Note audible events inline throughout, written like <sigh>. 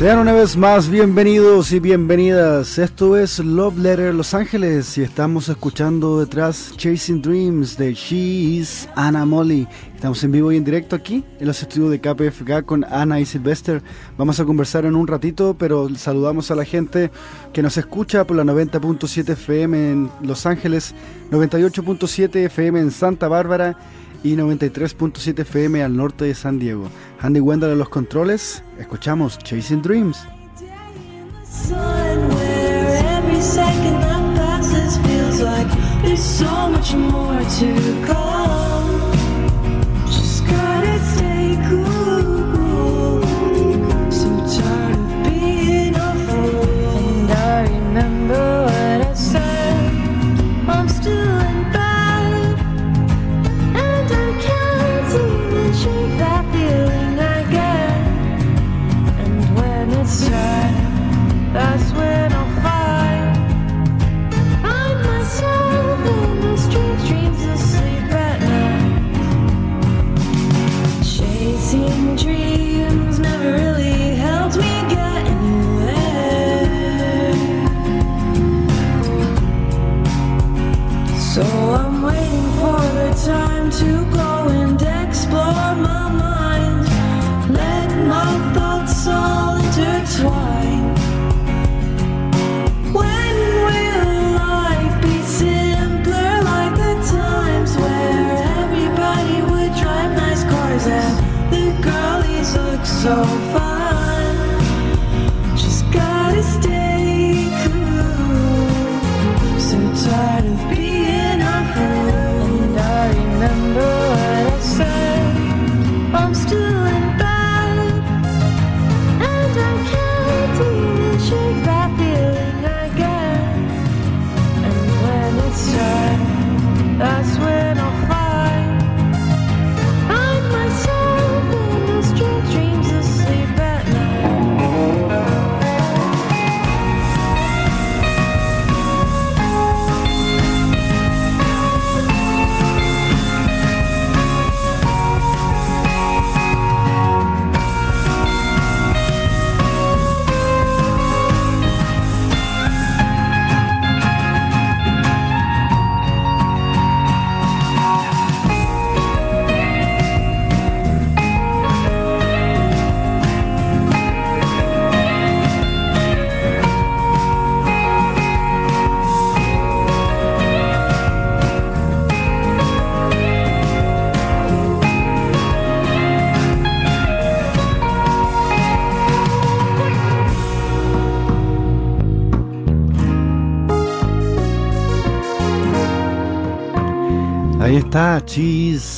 Sean una vez más bienvenidos y bienvenidas. Esto es Love Letter Los Ángeles y estamos escuchando detrás Chasing Dreams de She's Anna Molly. Estamos en vivo y en directo aquí en los estudios de KPFK con Ana y Sylvester. Vamos a conversar en un ratito, pero saludamos a la gente que nos escucha por la 90.7 FM en Los Ángeles, 98.7 FM en Santa Bárbara y 93.7 FM al norte de San Diego. Andy Wendell en los controles, escuchamos Chasing Dreams.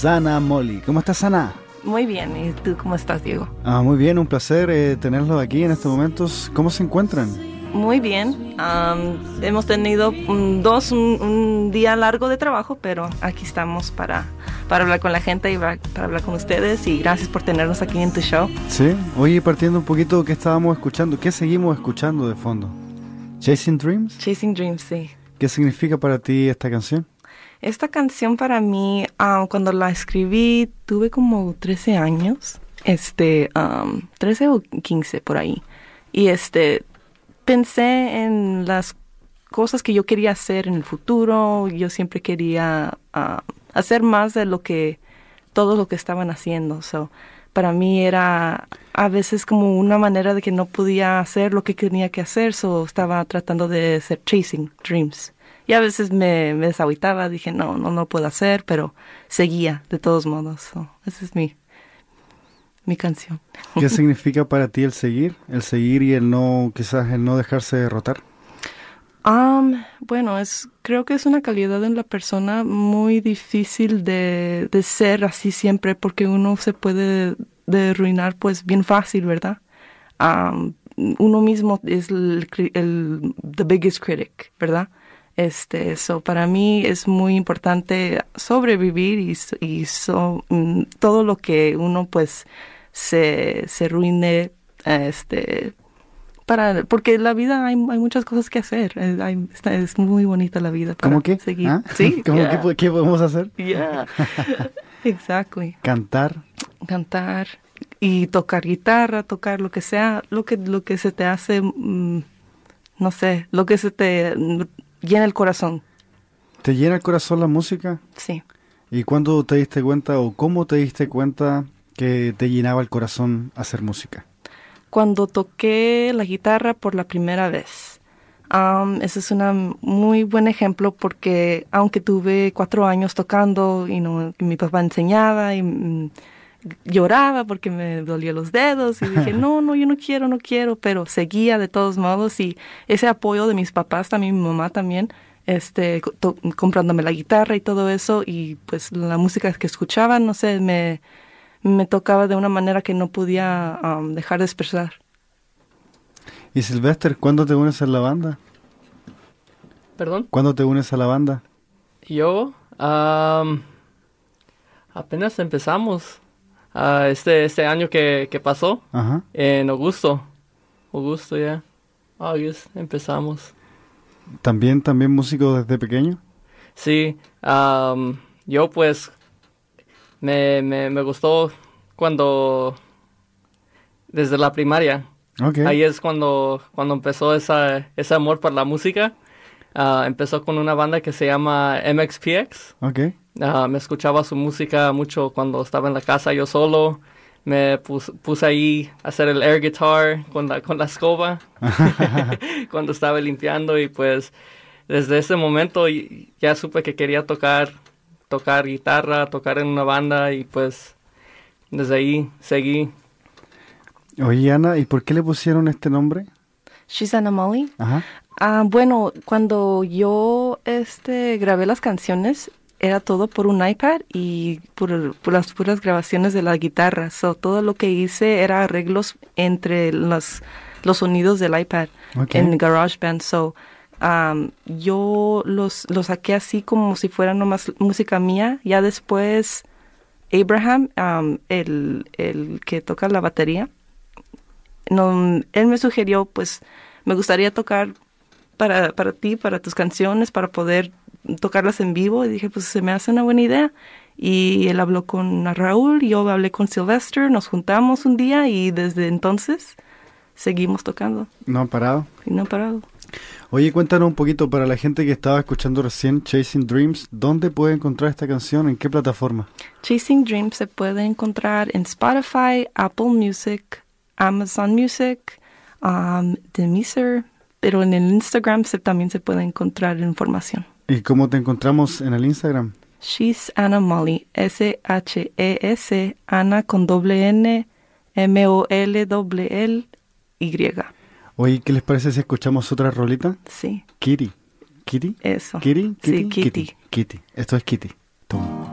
Chisana Molly. ¿Cómo estás, Ana? Muy bien, ¿y tú cómo estás, Diego? Ah, muy bien, un placer eh, tenerlos aquí en estos momentos. ¿Cómo se encuentran? Muy bien. hemos tenido un, dos, un, día largo de trabajo, pero aquí estamos para, para hablar con la gente y para, hablar con ustedes. Y gracias por tenernos aquí en tu show. Sí, oye, partiendo un poquito, ¿qué estábamos escuchando? ¿Qué seguimos escuchando de fondo? ¿Chasing Dreams? Chasing Dreams, sí. ¿Qué significa para ti esta canción? Esta canción para mí, ah, cuando la escribí, tuve como 13 años, este, 13 o 15 por ahí. Y este, pensé en las cosas que yo quería hacer en el futuro. Yo siempre quería hacer más de lo que todo lo que estaban haciendo. So, para mí era a veces como una manera de que no podía hacer lo que tenía que hacer, so estaba tratando de ser chasing dreams. Y a veces me, me dije, no, no, no puedo hacer, pero seguía de todos modos. esa es mi, mi canción. ¿Qué <laughs> significa para ti el seguir? El seguir y el no, quizás el no dejarse derrotar. Um, bueno, es, creo que es una calidad en la persona muy difícil de, de ser así siempre porque uno se puede de arruinar pues bien fácil, ¿verdad? Um, uno mismo es el, el the biggest critic, ¿verdad? Este, eso para mí es muy importante sobrevivir y, y mm, todo lo que uno pues se, se ruine, este, para, porque la vida hay, hay muchas cosas que hacer. Es, muy bonita la vida. Para ¿Cómo que? Seguir. ¿Ah? Sí. <laughs> ¿Cómo que, ¿Qué podemos hacer? <laughs> Yeah. <laughs> exactly. Cantar. Cantar. y tocar guitarra, tocar lo que sea, lo que, lo que se te hace, mm, no sé, lo que se te llena el corazón. ¿Te llena el corazón la música? Sí. ¿Y cuándo te diste cuenta o cómo te diste cuenta que te llenaba el corazón hacer música? Cuando toqué la guitarra por la primera vez. Um, ese es un muy buen ejemplo porque aunque tuve cuatro años tocando y no, mi papá enseñaba y mm, lloraba porque me dolía los dedos y dije, <laughs> no, no, yo no quiero, no quiero, pero seguía de todos modos y ese apoyo de mis papás, también mi mamá también, este, comprándome la guitarra y todo eso y pues la música que escuchaba, no sé, me, me tocaba de una manera que no podía um, dejar de expresar. ¿Y Sylvester, cuándo te unes a la banda? ¿Perdón? ¿Cuándo te unes a la banda? Yo, apenas empezamos. Uh, este, este año que, que pasó, Ajá. en Augusto. Augusto, ya. August, empezamos. ¿También, también músico desde pequeño? Sí, yo pues me, me, me gustó cuando, desde la primaria. Okay. Ahí es cuando, cuando empezó esa, ese amor por la música. Ah, empezó con una banda que se llama MXPX. Okay. Uh, me escuchaba su música mucho cuando estaba en la casa yo solo. Me puse ahí a hacer el air guitar con la, con la escoba <laughs> <laughs> cuando estaba limpiando y pues desde ese momento ya supe que quería tocar, tocar guitarra, tocar en una banda y pues desde ahí seguí. Oye Ana, ¿y por qué le pusieron este nombre? She's Anna Molly. Ajá. Ah, bueno, cuando yo este, grabé las canciones, era todo por un iPad y por, las puras grabaciones de la guitarra. So, todo lo que hice era arreglos entre los, los sonidos del iPad en GarageBand. So, um, yo los, los saqué así como si fuera nomás música mía. Ya después, Abraham, um, el, el que toca la batería, no, él me sugirió, pues, me gustaría tocar para, para ti, para tus canciones, para poder tocarlas en vivo. Y dije, pues se me hace una buena idea. Y él habló con Raúl, yo hablé con Sylvester, nos juntamos un día y desde entonces seguimos tocando. No han parado. Y no han parado. Oye, cuéntanos un poquito para la gente que estaba escuchando recién Chasing Dreams, ¿dónde puede encontrar esta canción? ¿En qué plataforma? Chasing Dreams se puede encontrar en Spotify, Apple Music, Amazon Music, um, Demiser, pero en el Instagram se, también se puede encontrar información. ¿Y cómo te encontramos en el Instagram? She's Anna Molly, S-H-E-S, Ana con doble N, M-O-L-L-Y. Oye, ¿qué les parece si escuchamos otra rolita? Sí. Kitty. ¿Kitty? Eso. ¿Kitty? Sí, ¿Kitty? Kitty. Kitty. Kitty. Esto es Kitty. Toma.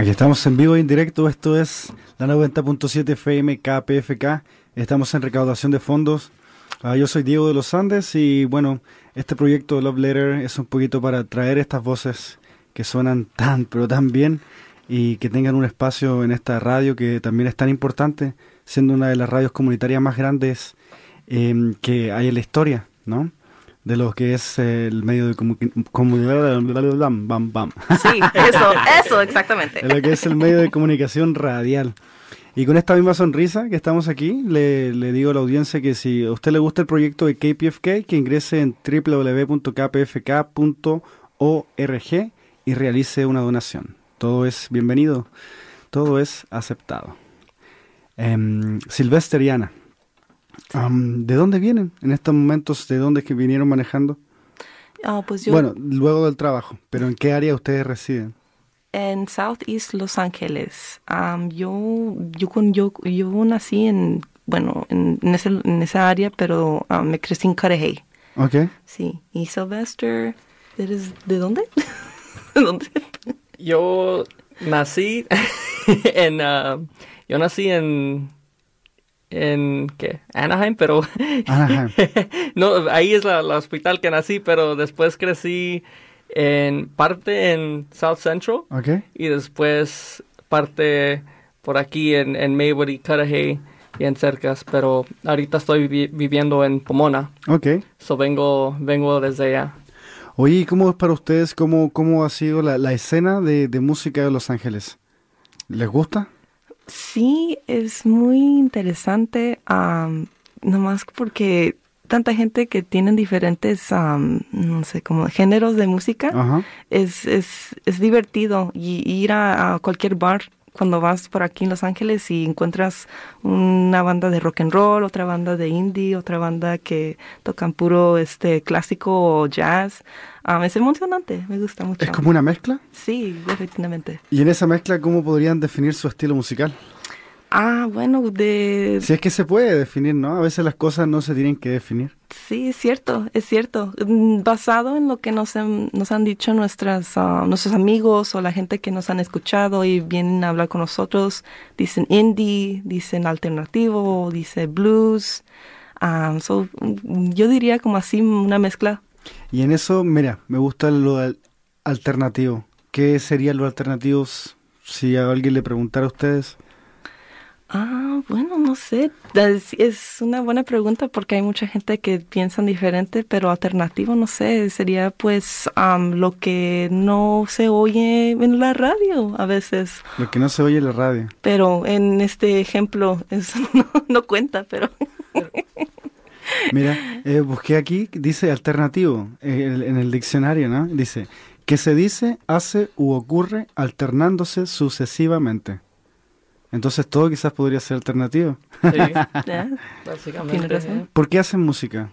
Aquí estamos en vivo y en directo. Esto es la 90.7 FM KPFK. Estamos en recaudación de fondos. Ah, yo soy Diego de los Andes y bueno, este proyecto Love Letter es un poquito para traer estas voces que suenan tan, pero tan bien y que tengan un espacio en esta radio que también es tan importante, siendo una de las radios comunitarias más grandes em, que hay en la historia, ¿no? De lo que es el medio de comunicación. Bam, bam. Sí, eso, eso, exactamente. de lo que es el medio de comunicación radial. Y con esta misma sonrisa que estamos aquí, le, le digo a la audiencia que si a usted le gusta el proyecto de KPFK, que ingrese en www.kpfk.org y realice una donación. Todo es bienvenido, todo es aceptado. Em, Silvester ¿de dónde vienen en estos momentos? ¿De dónde es que vinieron manejando? Ah, pues yo Bueno, luego del trabajo, pero ¿en qué área ustedes residen? en Southeast Los Ángeles. Am, yo, yo, con- yo, yo nací en, bueno, en, en, ese- en esa área, pero me crecí en Cudahy. Ok. Sí. Y Sylvester, ¿eres de dónde? <laughs> ¿De dónde? Yo nací <laughs> en, ah, yo nací en, en, ¿qué? Anaheim, pero <laughs> Anaheim. no, ahí es la, la hospital que nací, pero después crecí en parte en South Central Ok. y después parte por aquí en, en Maywood y Cudahy y en cercas, pero ahorita estoy vi- viviendo en Pomona, Ok. so vengo, vengo desde allá. Oye, ¿y cómo es para ustedes? ¿Cómo, cómo ha sido la, la escena de, de música de Los Ángeles? ¿Les gusta? Sí, es muy interesante, am, nomás porque tanta gente que tienen diferentes, am, no sé, como géneros de música, Ajá. es, es, es divertido y ir a, a cualquier bar cuando vas por aquí en Los Ángeles y encuentras una banda de rock and roll, otra banda de indie, otra banda que tocan puro este clásico o jazz. am, es emocionante, me gusta mucho. ¿Es como una mezcla? Sí, definitivamente. ¿Y en esa mezcla cómo podrían definir su estilo musical? Ah, bueno, de Si es que se puede definir, ¿no? A veces las cosas no se tienen que definir. Sí, es cierto, es cierto. Mm, Basado en lo que nos han, nos han dicho nuestras, ah, nuestros amigos o la gente que nos han escuchado y vienen a hablar con nosotros, dicen indie, dicen alternativo, dice blues. Ah, so, mm, yo diría como así una mezcla. Y en eso, mira, me gusta lo al- alternativo. ¿Qué serían los alternativos si a alguien le preguntara a ustedes? Ah, bueno, no sé. Es, una buena pregunta porque hay mucha gente que piensan diferente, pero alternativo, no sé, sería pues am, lo que no se oye en la radio a veces. Lo que no se oye en la radio. Pero en este ejemplo eso <laughs> no, no cuenta, pero Mira, eh, busqué aquí, dice alternativo eh, el- en el diccionario, ¿no? Dice, que se dice, hace u ocurre alternándose sucesivamente. Entonces todo quizás podría ser alternativo. Sí, <laughs> básicamente. Razón. ¿Por qué hacen música?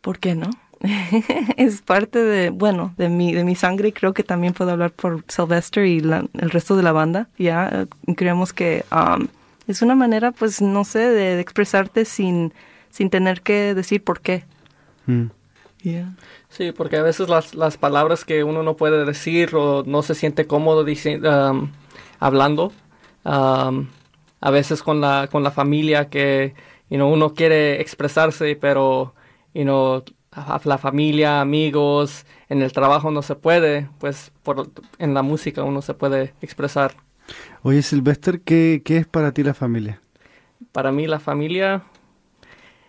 ¿por qué no? <laughs> es parte de, bueno, de mi, de mi sangre y creo que también puedo hablar por Sylvester y la- el resto de la banda. Ya eh, creemos que um, es una manera, pues, no sé, de, de expresarte sin, sin tener que decir por qué. Mm. Yeah. Sí, porque a veces las, las palabras que uno no puede decir o no se siente cómodo dici- um, hablando, um, a veces con la, con la familia que you know, uno quiere expresarse, pero you know, la familia, amigos, en el trabajo no se puede, pues por, en la música uno se puede expresar. Oye, Silvester, ¿qué, ¿qué es para ti la familia? Para mí la familia,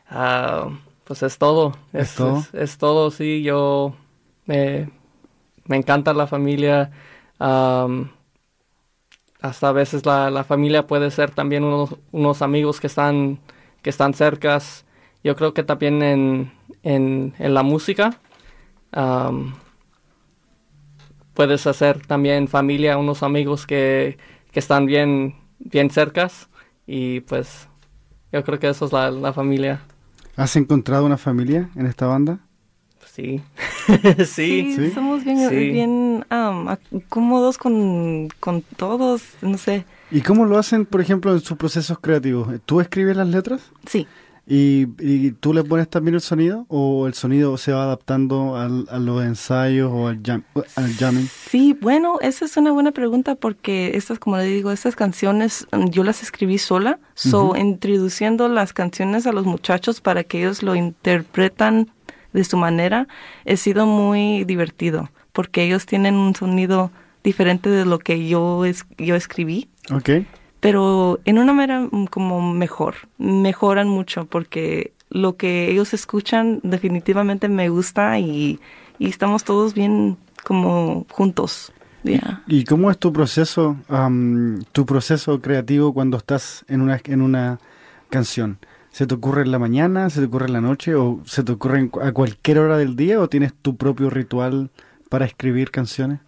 ah, pues es todo. ¿Es todo? Es, es todo, sí. Yo me, me encanta la familia. am, hasta a veces la, la familia puede ser también unos, unos amigos que están, que están cercas. Yo creo que también en, en, en la música puedes hacer también familia, unos amigos que, que están bien, bien. Y pues yo creo que eso es la, la familia. ¿Has encontrado una familia en esta banda? <laughs> sí. sí. Sí, somos bien, Sí. bien um, cómodos con, con todos, no sé. ¿Y cómo lo hacen, por ejemplo, en sus procesos creativos? ¿Tú escribes las letras Sí, y, y tú le pones también el sonido o el sonido se va adaptando al- a los ensayos o al, jam, al jamming? Sí, bueno, esa es una buena pregunta porque estas, como le digo, estas canciones yo las escribí sola, so introduciendo las canciones a los muchachos para que ellos lo interpretan de su manera, he sido muy divertido porque ellos tienen un sonido diferente de lo que yo es, yo escribí, Ok. pero en una manera mm, como mejor, mejoran mucho porque lo que ellos escuchan definitivamente me gusta y, y estamos todos bien como juntos. Ya. ¿Y cómo es tu proceso, am, tu proceso creativo cuando estás en una, en una canción? ¿Se te ocurre en la mañana, se te ocurre en la noche o se te ocurre a cualquier hora del día o tienes tu propio ritual para escribir canciones?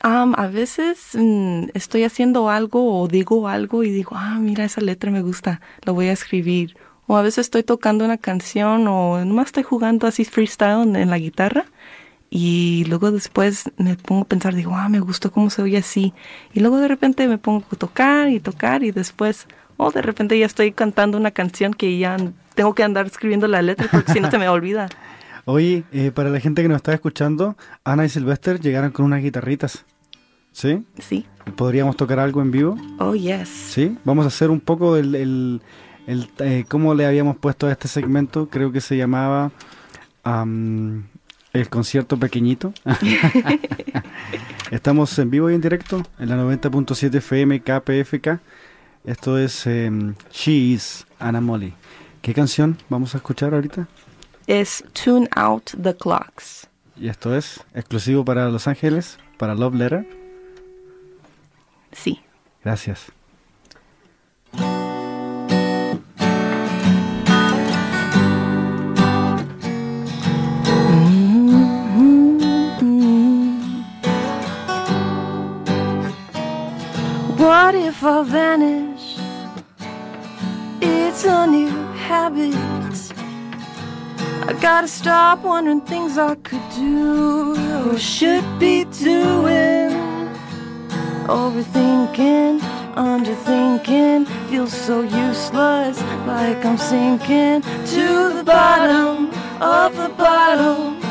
Am, a veces mm, estoy haciendo algo o digo algo y digo, ah, mira, esa letra me gusta, la voy a escribir. O a veces estoy tocando una canción o nomás estoy jugando así freestyle en, en la guitarra y luego después me pongo a pensar, digo, ah, me gustó cómo se oye así. Y luego de repente me pongo a tocar y tocar y después, o de repente ya estoy cantando una canción que ya tengo que andar escribiendo la letra porque si no se me olvida. <laughs> Oye, eh, para la gente que nos está escuchando, Ana y Sylvester llegaron con unas guitarritas. ¿Sí? Sí. ¿Podríamos tocar algo en vivo? Oh, yes. Sí. Vamos a hacer un poco el, el, el, eh, cómo le habíamos puesto a este segmento. Creo que se llamaba am, el concierto pequeñito. <laughs> <laughs> Estamos en vivo y en directo en la 90.7 FM KPFK. Esto es em, She Is Anna Molly. ¿Qué canción vamos a escuchar ahorita? Es Tune Out the Clocks. Y esto es exclusivo para Los Ángeles, para Love Letter. Sí. Gracias. What if I vanish? It's a new habit. I gotta stop wondering things I could do or should be doing. Overthinking, underthinking, feels so useless, like I'm sinking to the bottom of the bottle.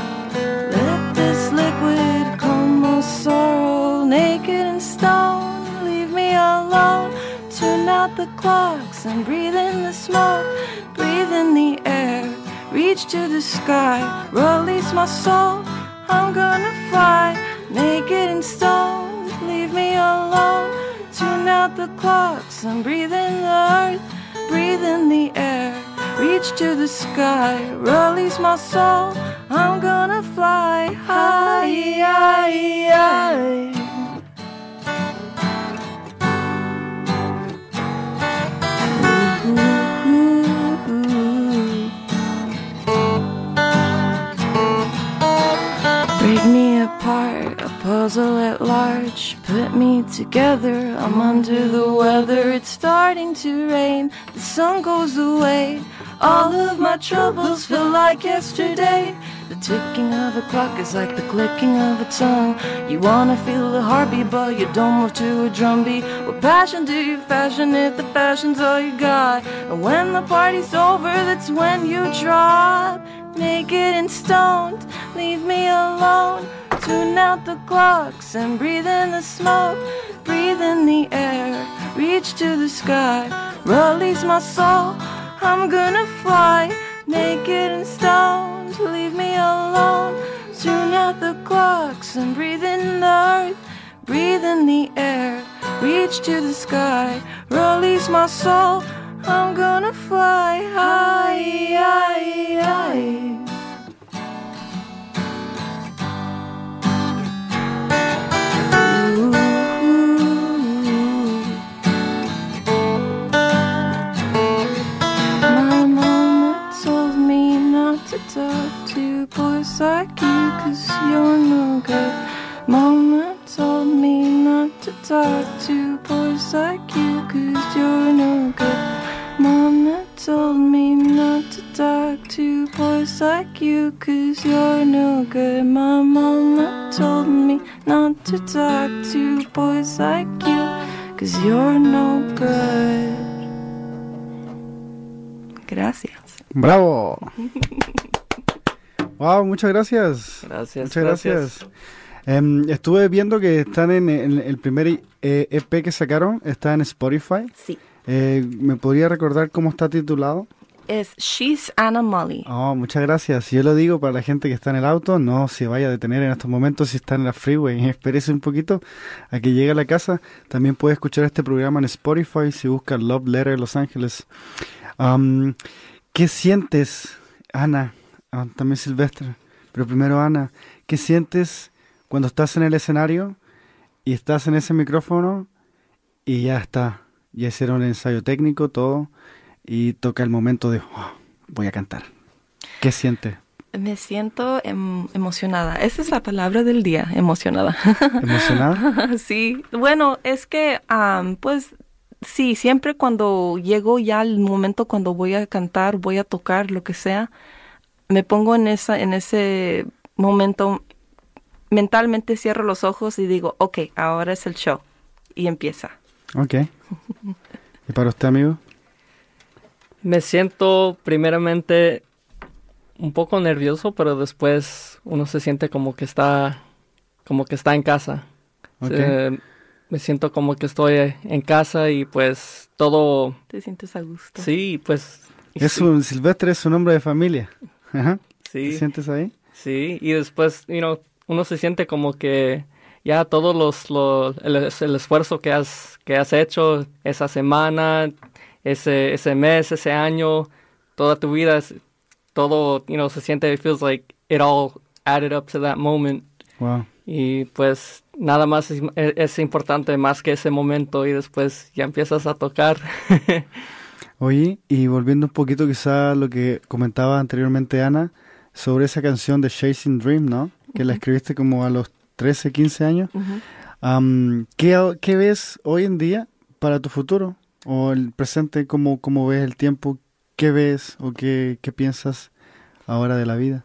Out the clocks and breathe in the smoke. Breathe in the air. Reach to the sky. Release my soul. I'm gonna fly. Naked and stone. Leave me alone. Tune out the clocks and breathe in the earth. Breathe in the air. Reach to the sky. Release my soul. I'm gonna fly high. high, high. Puzzle at large. Put me together, I'm under the weather. It's starting to rain, the sun goes away. All of my troubles feel like yesterday. The ticking of a clock is like the clicking of a tongue. You wanna feel the heartbeat, but you don't move to a drumbeat. What passion do you fashion if the passion's all you got? And when the party's over, that's when you drop. Naked and stoned, leave me alone. Tune out the clocks and breathe in the smoke. Breathe in the air, reach to the sky. Release my soul, I'm gonna fly. Naked and stoned, leave me alone. Tune out the clocks and breathe in the earth. Breathe in the air, reach to the sky. Release my soul, I'm gonna fly high, high, high. Not to to boys like you cause you're no good. Mama told me not to talk to boys like you cause you're no good. Mama told me not to talk talk to boys like you, cause you're no good. My mama told me not to talk to boys like you, cause you're no good. Gracias. ¡Bravo! <laughs> wow, muchas gracias. Gracias. Muchas gracias. Em, estuve viendo que están en, en el primer eh, EP que sacaron, está en Spotify. Sí. Eh, ¿Me podría recordar cómo está titulado? Es She's Anna Molly. Oh, muchas gracias. Yo lo digo para la gente que está en el auto, no se vaya a detener en estos momentos si está en la freeway. <laughs> Espérese un poquito a que llegue a la casa. También puede escuchar este programa en Spotify si busca Love Letter Los Ángeles. Um, ¿Qué sientes, Ana? Ah, también Silvestre. Pero primero, Ana, ¿qué sientes cuando estás en el escenario y estás en ese micrófono y ya está? Ya hicieron el ensayo técnico, todo y toca el momento de "Oh, voy a cantar. ¿Qué siente? Me siento em- emocionada. Esa es la palabra del día, emocionada. <laughs> ¿Emocionada? sí, bueno, es que, pues, sí, siempre cuando llego ya al momento cuando voy a cantar, voy a tocar, lo que sea, me pongo en esa, en ese momento, mentalmente cierro los ojos y digo, ok, ahora es el show. Y empieza. Ok. ¿Y para usted, amigo? Me siento primeramente un poco nervioso, pero después uno se siente como que está, como que está en casa. Ok. Eh, me siento como que estoy en casa y pues todo, ¿Te sientes a gusto? sí, pues Es sí, un Silvestre, es un hombre de familia. Ajá. ¿Te sí, sientes ahí? sí, y después, you know, uno se siente como que ya todos los, los el, el esfuerzo que has que has hecho esa semana, ese ese mes, ese año, toda tu vida, todo, you know, se siente, it feels like it all added up to that moment. Wow. Y pues nada más es, es importante más que ese momento y después ya empiezas a tocar. <laughs> Oye, y volviendo un poquito quizá a lo que comentaba anteriormente Ana, sobre esa canción de Chasing Dream, ¿no? Que la escribiste como a los 13, 15 años. Am, ¿qué, qué ves hoy en día para tu futuro? ¿O el presente, cómo, cómo ves el tiempo? ¿Qué ves o qué, qué piensas ahora de la vida?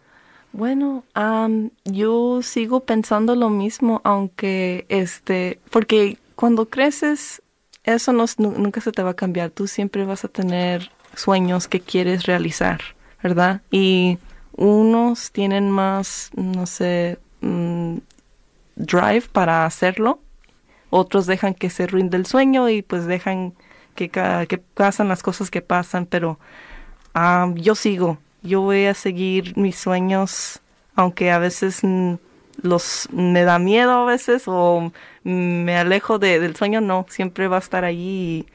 Bueno, am, yo sigo pensando lo mismo, aunque este, porque cuando creces, eso no, nunca se te va a cambiar. Tú siempre vas a tener sueños que quieres realizar, ¿verdad? Y unos tienen más, no sé, mm, drive para hacerlo. Otros dejan que se rinde el sueño y pues dejan que, que pasan las cosas que pasan, pero Ah, yo sigo, yo voy a seguir mis sueños, aunque a veces mm, los me da miedo a veces o me alejo de- del sueño, no, siempre va a estar allí.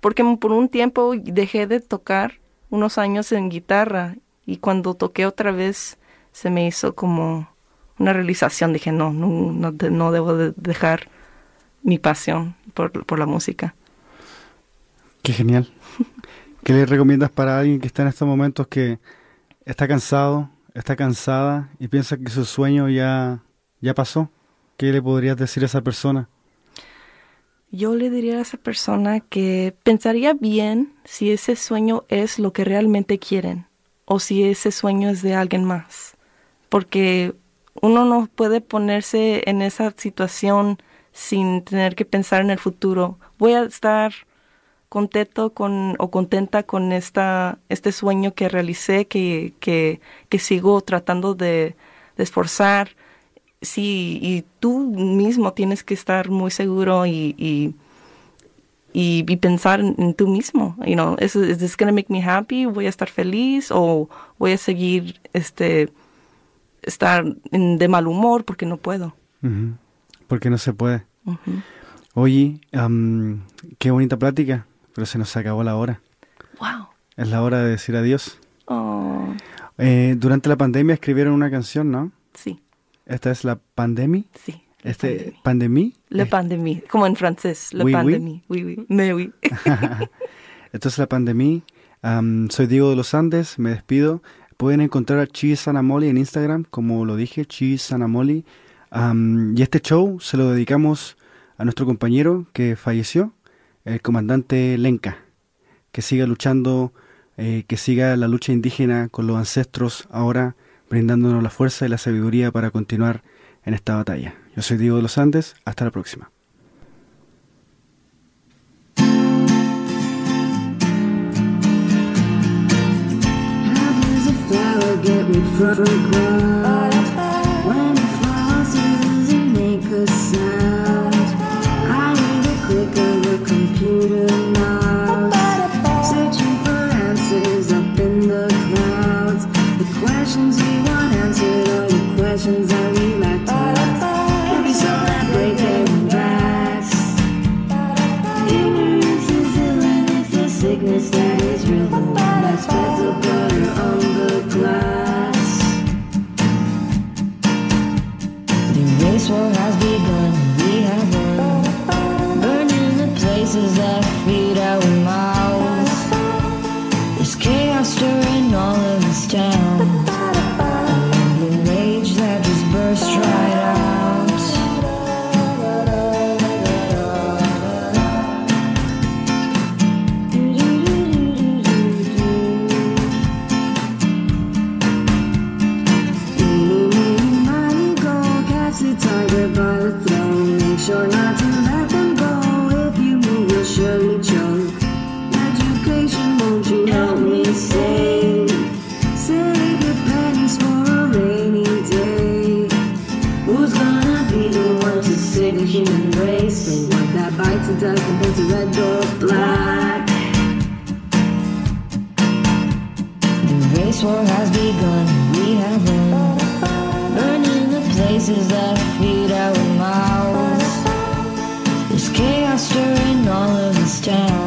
Porque por un tiempo dejé de tocar unos años en guitarra y cuando toqué otra vez se me hizo como una realización, dije, no, no, no, no debo de dejar mi pasión por, por la música. Qué genial. ¿Qué le recomiendas para alguien que está en estos momentos que está cansado, está cansada y piensa que su sueño ya, ya pasó? ¿Qué le podrías decir a esa persona? Yo le diría a esa persona que pensaría bien si ese sueño es lo que realmente quieren o si ese sueño es de alguien más. Porque uno no puede ponerse en esa situación sin tener que pensar en el futuro. Voy a estar contento con o contenta con esta este sueño que realicé que, que, que sigo tratando de, de esforzar sí y tú mismo tienes que estar muy seguro y y, y, y pensar en, tú mismo you know is, is this make me happy voy a estar feliz o voy a seguir este estar en- de mal humor porque no puedo. Porque no se puede. Oye, am, qué bonita plática, pero se nos acabó la hora. wow Es la hora de decir adiós. oh Eh, durante la pandemia escribieron una canción, ¿no? sí Esta es la pandemia. sí la Este, pandemia. pandemia. Le pandemie, como en francés, le Oui, oui. pandemie, oui, oui, <laughs> mais oui. <laughs> Esto es la pandemia. Am, soy Diego de los Andes, me despido. Pueden encontrar a Cheese Anamoli en Instagram, como lo dije, Cheese Anamoli. Am, y este show se lo dedicamos a nuestro compañero que falleció, el comandante Lenka. Que siga luchando eh, que siga la lucha indígena con los ancestros ahora, brindándonos la fuerza y la sabiduría para continuar en esta batalla. Yo soy Diego de los Andes, hasta la próxima. this war has begun. We have run, burning the places that feed our mouths. There's chaos stirring all of this town.